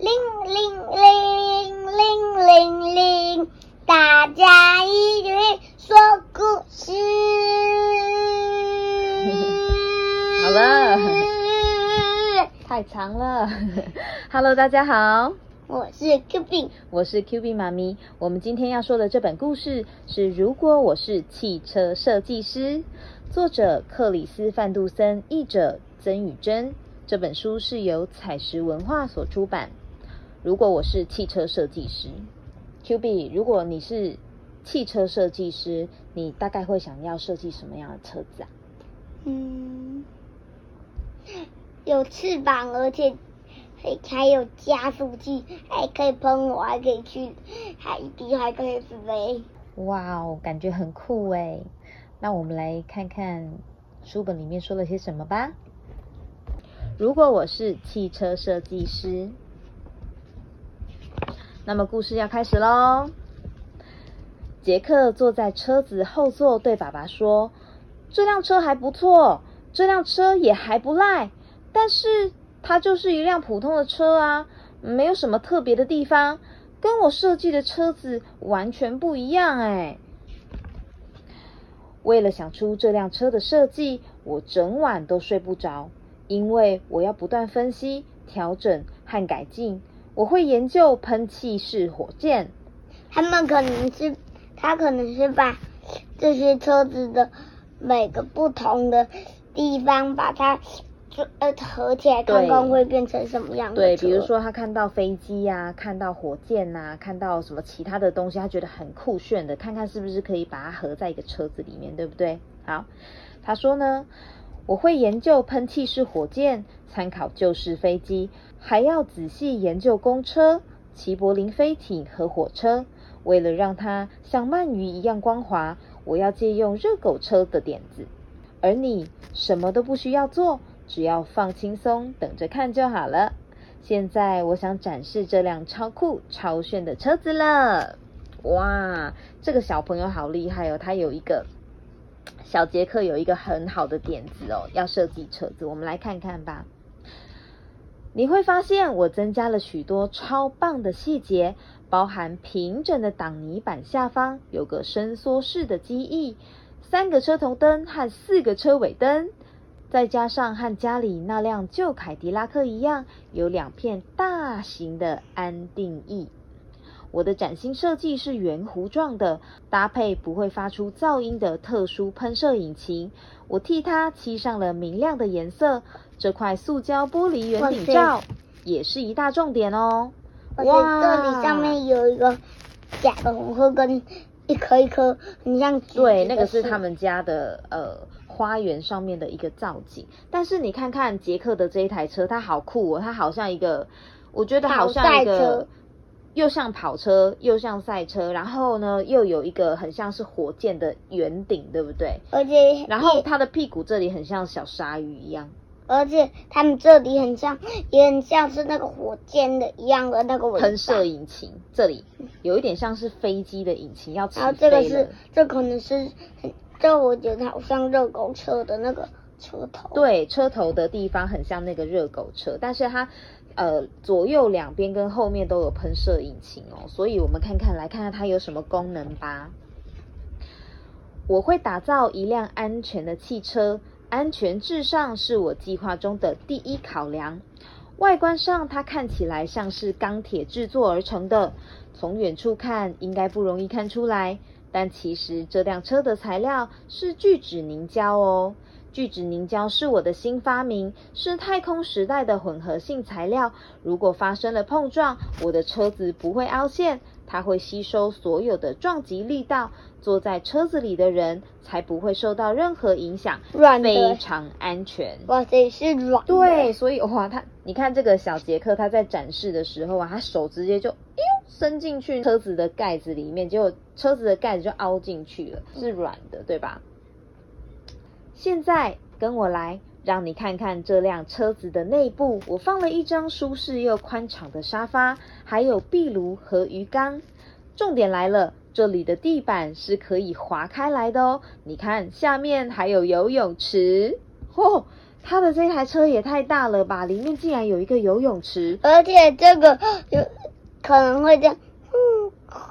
铃铃铃铃铃铃，大家一起说故事。好了，太长了。Hello，大家好，我是 Q B，我是 Q B 妈咪。我们今天要说的这本故事是《如果我是汽车设计师》，作者克里斯·范杜森，译者曾宇珍。这本书是由彩石文化所出版。如果我是汽车设计师，Q B，如果你是汽车设计师，你大概会想要设计什么样的车子啊？嗯，有翅膀，而且还还有加速器，还可以喷火，还可以去海底，还可以飞。哇哦，感觉很酷哎！那我们来看看书本里面说了些什么吧。如果我是汽车设计师，那么故事要开始喽。杰克坐在车子后座，对爸爸说：“这辆车还不错，这辆车也还不赖，但是它就是一辆普通的车啊，没有什么特别的地方，跟我设计的车子完全不一样哎。”为了想出这辆车的设计，我整晚都睡不着。因为我要不断分析、调整和改进，我会研究喷气式火箭。他们可能是，他可能是把这些车子的每个不同的地方把它呃合起来，看看会变成什么样对，比如说他看到飞机呀，看到火箭呐，看到什么其他的东西，他觉得很酷炫的，看看是不是可以把它合在一个车子里面，对不对？好，他说呢。我会研究喷气式火箭，参考旧式飞机，还要仔细研究公车、齐柏林飞艇和火车。为了让它像鳗鱼一样光滑，我要借用热狗车的点子。而你什么都不需要做，只要放轻松，等着看就好了。现在我想展示这辆超酷、超炫的车子了。哇，这个小朋友好厉害哦，他有一个。小杰克有一个很好的点子哦，要设计车子，我们来看看吧。你会发现我增加了许多超棒的细节，包含平整的挡泥板下方有个伸缩式的机翼，三个车头灯和四个车尾灯，再加上和家里那辆旧凯迪拉克一样，有两片大型的安定翼。我的崭新设计是圆弧状的，搭配不会发出噪音的特殊喷射引擎。我替它漆上了明亮的颜色。这块塑胶玻璃圆顶罩也是一大重点哦。哇，这里上面有一个假的红鹤跟一颗一颗很像对，那个是他们家的呃花园上面的一个造景。但是你看看杰克的这一台车，它好酷哦，它好像一个，我觉得好像一个。又像跑车，又像赛车，然后呢，又有一个很像是火箭的圆顶，对不对？而且，然后它的屁股这里很像小鲨鱼一样。而且它们这里很像，也很像是那个火箭的一样的那个喷射引擎，这里有一点像是飞机的引擎要起飞然后这个是，这可能是，这我觉得好像热狗车的那个车头。对，车头的地方很像那个热狗车，但是它。呃，左右两边跟后面都有喷射引擎哦，所以我们看看来看看它有什么功能吧。我会打造一辆安全的汽车，安全至上是我计划中的第一考量。外观上，它看起来像是钢铁制作而成的，从远处看应该不容易看出来，但其实这辆车的材料是聚酯凝胶哦。聚酯凝胶是我的新发明，是太空时代的混合性材料。如果发生了碰撞，我的车子不会凹陷，它会吸收所有的撞击力道，坐在车子里的人才不会受到任何影响，非常安全。哇塞，是软。对，所以哇，他你看这个小杰克，他在展示的时候啊，他手直接就伸进去车子的盖子里面，结果车子的盖子就凹进去了，是软的，对吧？现在跟我来，让你看看这辆车子的内部。我放了一张舒适又宽敞的沙发，还有壁炉和鱼缸。重点来了，这里的地板是可以划开来的哦。你看，下面还有游泳池。嚯！他的这台车也太大了吧，里面竟然有一个游泳池，而且这个有可能会这样，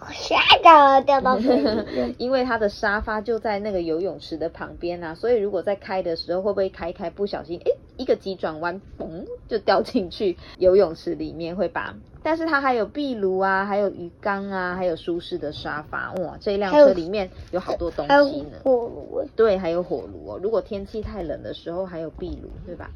嗯，下个掉到水里面。因为它的沙发就在那个游泳池的旁边啊，所以如果在开的时候，会不会开一开不小心，诶，一个急转弯，嘣就掉进去游泳池里面，会把？但是它还有壁炉啊，还有鱼缸啊，还有舒适的沙发，哇，这一辆还有车里面有好多东还有西呢。火炉欸，对，还有火炉哦。如果天气太冷的时候，还有壁炉，对吧？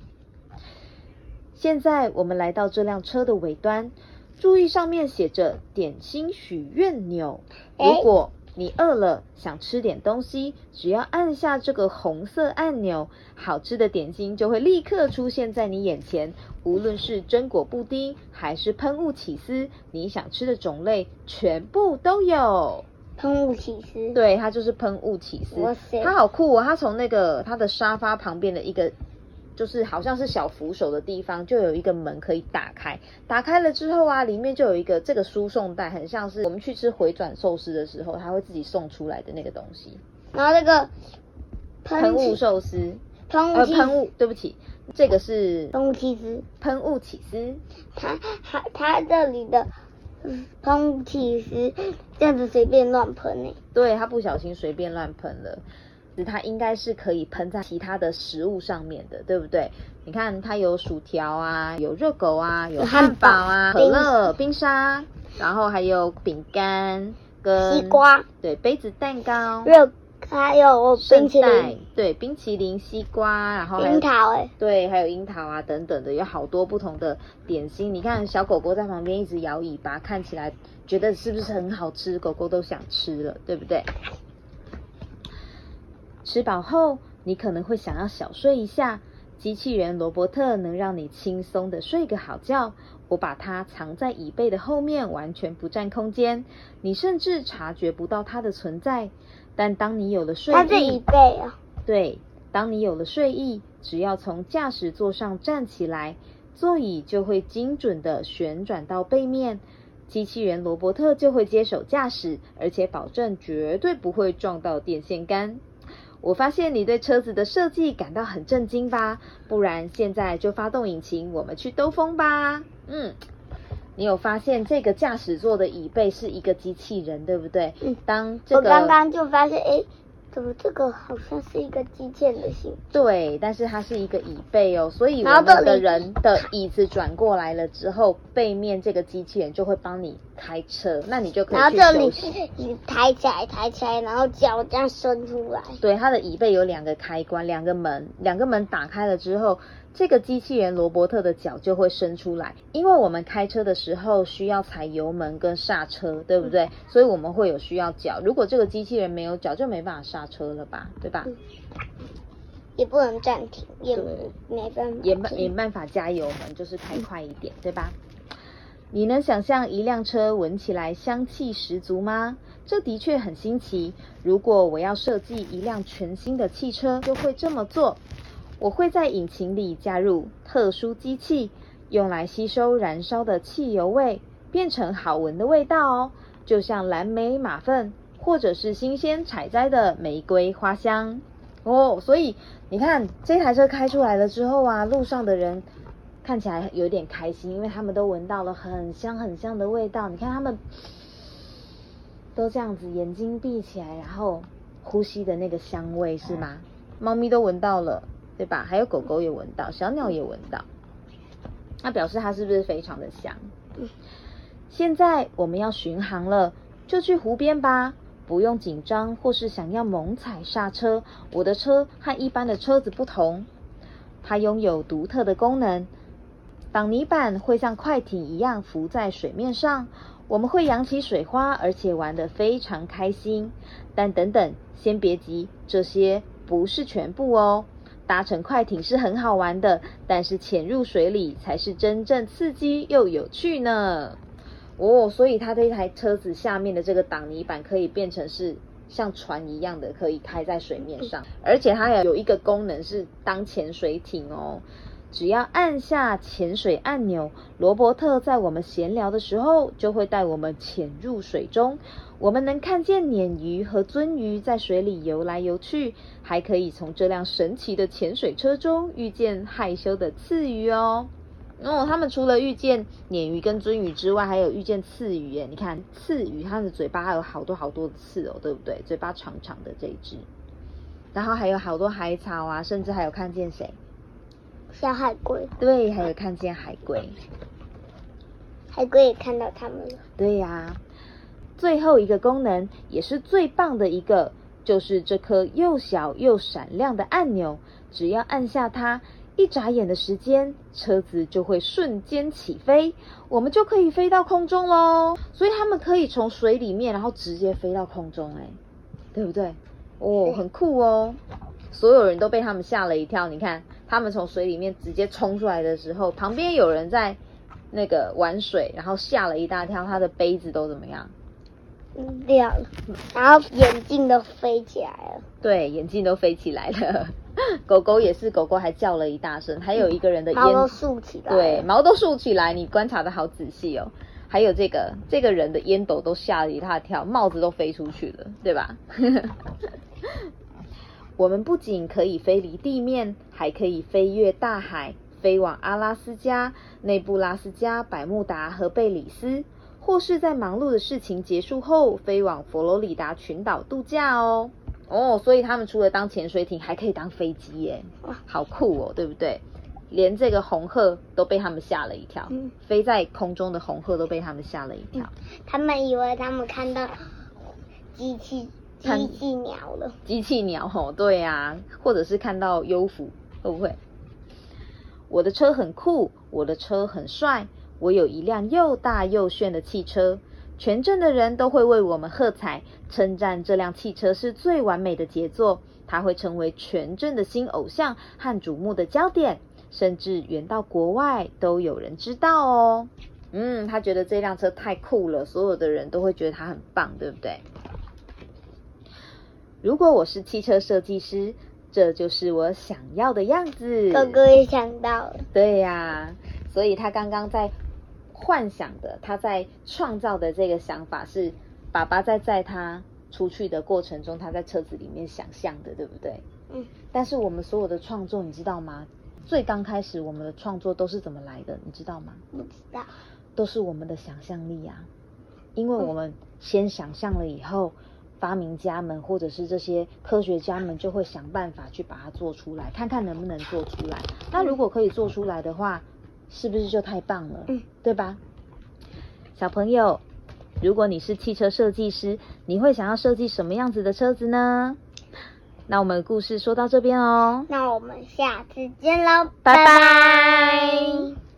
现在我们来到这辆车的尾端，注意上面写着“点心许愿钮”。如果你饿了，想吃点东西，只要按下这个红色按钮，好吃的点心就会立刻出现在你眼前。无论是榛果布丁还是喷雾起司，你想吃的种类全部都有。喷雾起司。对，它就是喷雾起司哇塞，它好酷哦！它从那个它的沙发旁边的一个，就是好像是小扶手的地方，就有一个门可以打开。打开了之后啊，里面就有一个这个输送带，很像是我们去吃回转寿司的时候，它会自己送出来的那个东西。然后这个喷雾寿司，喷雾呃喷雾，对不起，这个是喷雾起司，喷雾起司。它它它这里的嗯喷雾起司这样子随便乱喷呢。对，它不小心随便乱喷了。它应该是可以喷在其他的食物上面的，对不对？你看，它有薯条啊，有热狗啊，有有汉汉堡啊，堡可乐、冰沙，然后还有饼干跟西瓜、对杯子蛋糕、热还有冰淇淋、对冰淇淋、西瓜，然后樱桃哎，对，还有樱桃啊等等的，有好多不同的点心。你看小狗狗在旁边一直摇尾巴，看起来觉得是不是很好吃？狗狗都想吃了，对不对？吃饱后，你可能会想要小睡一下。机器人罗伯特能让你轻松的睡个好觉。我把它藏在椅背的后面，完全不占空间，你甚至察觉不到它的存在。但当你有了睡它这椅意，背啊，对，当你有了睡意，只要从驾驶座上站起来，座椅就会精准的旋转到背面，机器人罗伯特就会接手驾驶，而且保证绝对不会撞到电线杆。我发现你对车子的设计感到很震惊吧？不然现在就发动引擎，我们去兜风吧。嗯，你有发现这个驾驶座的椅背是一个机器人，对不对？嗯当这个我刚刚就发现，哎，怎么这个好像是一个机器人的形？对，但是它是一个椅背哦，所以我们的人的椅子转过来了之后，背面这个机器人就会帮你开车，那你就可以去然后这里。你抬起来，抬起来，然后脚这样伸出来。对，它的椅背有两个开关，两个门，两个门打开了之后，这个机器人罗伯特的脚就会伸出来。因为我们开车的时候需要踩油门跟刹车，对不对？所以我们会有需要脚。如果这个机器人没有脚，就没办法刹车了吧，对吧？嗯也不能暂停，也没办法也没停也没办法加油门，就是开快一点，对吧？你能想象一辆车闻起来香气十足吗？这的确很新奇。如果我要设计一辆全新的汽车，就会这么做。我会在引擎里加入特殊机器，用来吸收燃烧的汽油味，变成好闻的味道哦，就像蓝莓马粪，或者是新鲜采摘的玫瑰花香。哦，所以你看这台车开出来了之后啊，路上的人看起来有点开心，因为他们都闻到了很香很香的味道。你看他们都这样子，眼睛闭起来，然后呼吸的那个香味是吗？猫咪都闻到了，对吧？还有狗狗也闻到，小鸟也闻到，那表示它是不是非常的香？现在我们要巡航了，就去湖边吧。不用紧张，或是想要猛踩刹车。我的车和一般的车子不同，它拥有独特的功能。挡泥板会像快艇一样浮在水面上，我们会扬起水花，而且玩得非常开心。但等等，先别急，这些不是全部哦。搭乘快艇是很好玩的，但是潜入水里才是真正刺激又有趣呢。哦，所以它这一台车子下面的这个挡泥板可以变成是像船一样的，可以开在水面上，而且它也有一个功能是当潜水艇哦。只要按下潜水按钮，罗伯特在我们闲聊的时候就会带我们潜入水中。我们能看见鲶鱼和鳟鱼在水里游来游去，还可以从这辆神奇的潜水车中遇见害羞的刺鱼哦。哦，他们除了遇见鲶鱼跟鳟鱼之外，还有遇见刺鱼耶。你看刺鱼，它的嘴巴还有好多好多的刺哦，对不对？嘴巴长长的这一只，然后还有好多海草啊，甚至还有看见谁？小海龟。对，还有看见海龟。海龟也看到它们了。对呀。最后一个功能也是最棒的一个，就是这颗又小又闪亮的按钮，只要按下它。一眨眼的时间，车子就会瞬间起飞，我们就可以飞到空中喽。所以他们可以从水里面，然后直接飞到空中，哎，对不对？哦，很酷哦。所有人都被他们吓了一跳。你看，他们从水里面直接冲出来的时候，旁边有人在那个玩水，然后吓了一大跳，他的杯子都怎么样？掉了，然后眼镜都飞起来了。对，眼镜都飞起来了。狗狗也是，狗狗还叫了一大声。还有一个人的毛都竖起来，对，毛都竖起来。你观察的好仔细哦。还有这个这个人的烟斗都吓了一大跳，帽子都飞出去了，对吧？我们不仅可以飞离地面，还可以飞越大海，飞往阿拉斯加、内布拉斯加、百慕达和贝里斯，或是在忙碌的事情结束后，飞往佛罗里达群岛度假哦。哦，所以他们除了当潜水艇，还可以当飞机耶，好酷哦，对不对？连这个红鹤都被他们吓了一跳，飞在空中的红鹤都被他们吓了一跳。他们以为他们看到机器机器鸟了。机器鸟哦，对呀，或者是看到优抚，会不会？我的车很酷，我的车很帅，我有一辆又大又炫的汽车。全镇的人都会为我们喝彩，称赞这辆汽车是最完美的杰作。它会成为全镇的新偶像和瞩目的焦点，甚至远到国外都有人知道哦。嗯，他觉得这辆车太酷了，所有的人都会觉得它很棒，对不对？如果我是汽车设计师，这就是我想要的样子。哥哥也想到了。对呀，所以他刚刚在。幻想的，他在创造的这个想法是爸爸在载他出去的过程中，他在车子里面想象的，对不对？嗯。但是我们所有的创作，你知道吗？最刚开始我们的创作都是怎么来的？你知道吗？不知道。都是我们的想象力啊！因为我们先想象了以后，发明家们或者是这些科学家们就会想办法去把它做出来，看看能不能做出来。那如果可以做出来的话，是不是就太棒了？嗯，对吧？小朋友，如果你是汽车设计师，你会想要设计什么样子的车子呢？那我们的故事说到这边哦。那我们下次见喽，拜拜。